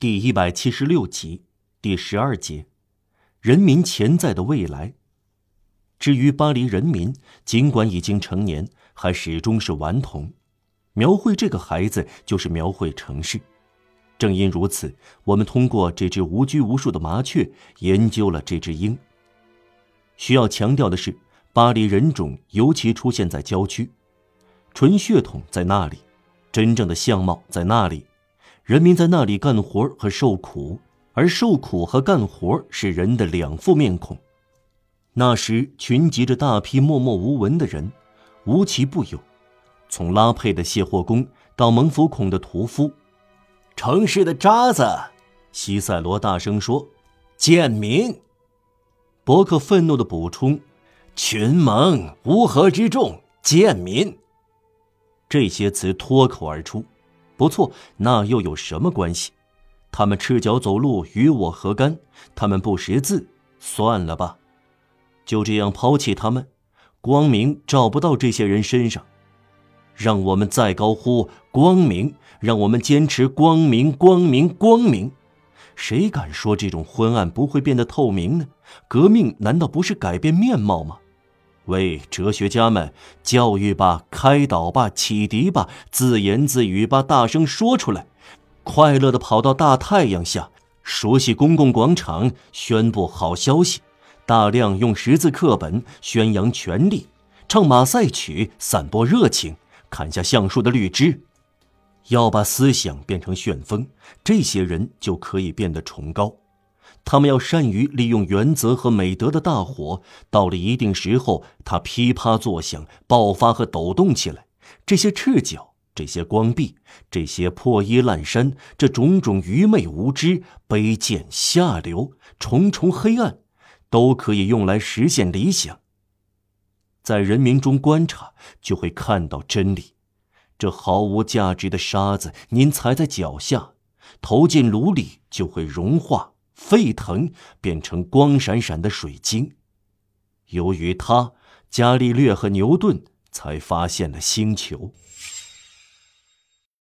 第一百七十六集，第十二节，人民潜在的未来。至于巴黎人民，尽管已经成年，还始终是顽童。描绘这个孩子，就是描绘城市。正因如此，我们通过这只无拘无束的麻雀，研究了这只鹰。需要强调的是，巴黎人种尤其出现在郊区，纯血统在那里，真正的相貌在那里。人民在那里干活和受苦，而受苦和干活是人的两副面孔。那时群集着大批默默无闻的人，无奇不有，从拉佩的卸货工到蒙福孔的屠夫，城市的渣子。西塞罗大声说：“贱民。”伯克愤怒的补充：“群盟乌合之众，贱民。”这些词脱口而出。不错，那又有什么关系？他们赤脚走路，与我何干？他们不识字，算了吧，就这样抛弃他们。光明照不到这些人身上，让我们再高呼光明，让我们坚持光明，光明，光明。谁敢说这种昏暗不会变得透明呢？革命难道不是改变面貌吗？为哲学家们教育吧，开导吧，启迪吧，自言自语吧，大声说出来，快乐的跑到大太阳下，熟悉公共广场，宣布好消息，大量用识字课本宣扬权利，唱马赛曲，散播热情，砍下橡树的绿枝，要把思想变成旋风，这些人就可以变得崇高。他们要善于利用原则和美德的大火，到了一定时候，它噼啪作响，爆发和抖动起来。这些赤脚，这些光臂，这些破衣烂衫，这种种愚昧无知、卑贱下流、重重黑暗，都可以用来实现理想。在人民中观察，就会看到真理。这毫无价值的沙子，您踩在脚下，投进炉里就会融化。沸腾，变成光闪闪的水晶。由于他，伽利略和牛顿才发现了星球。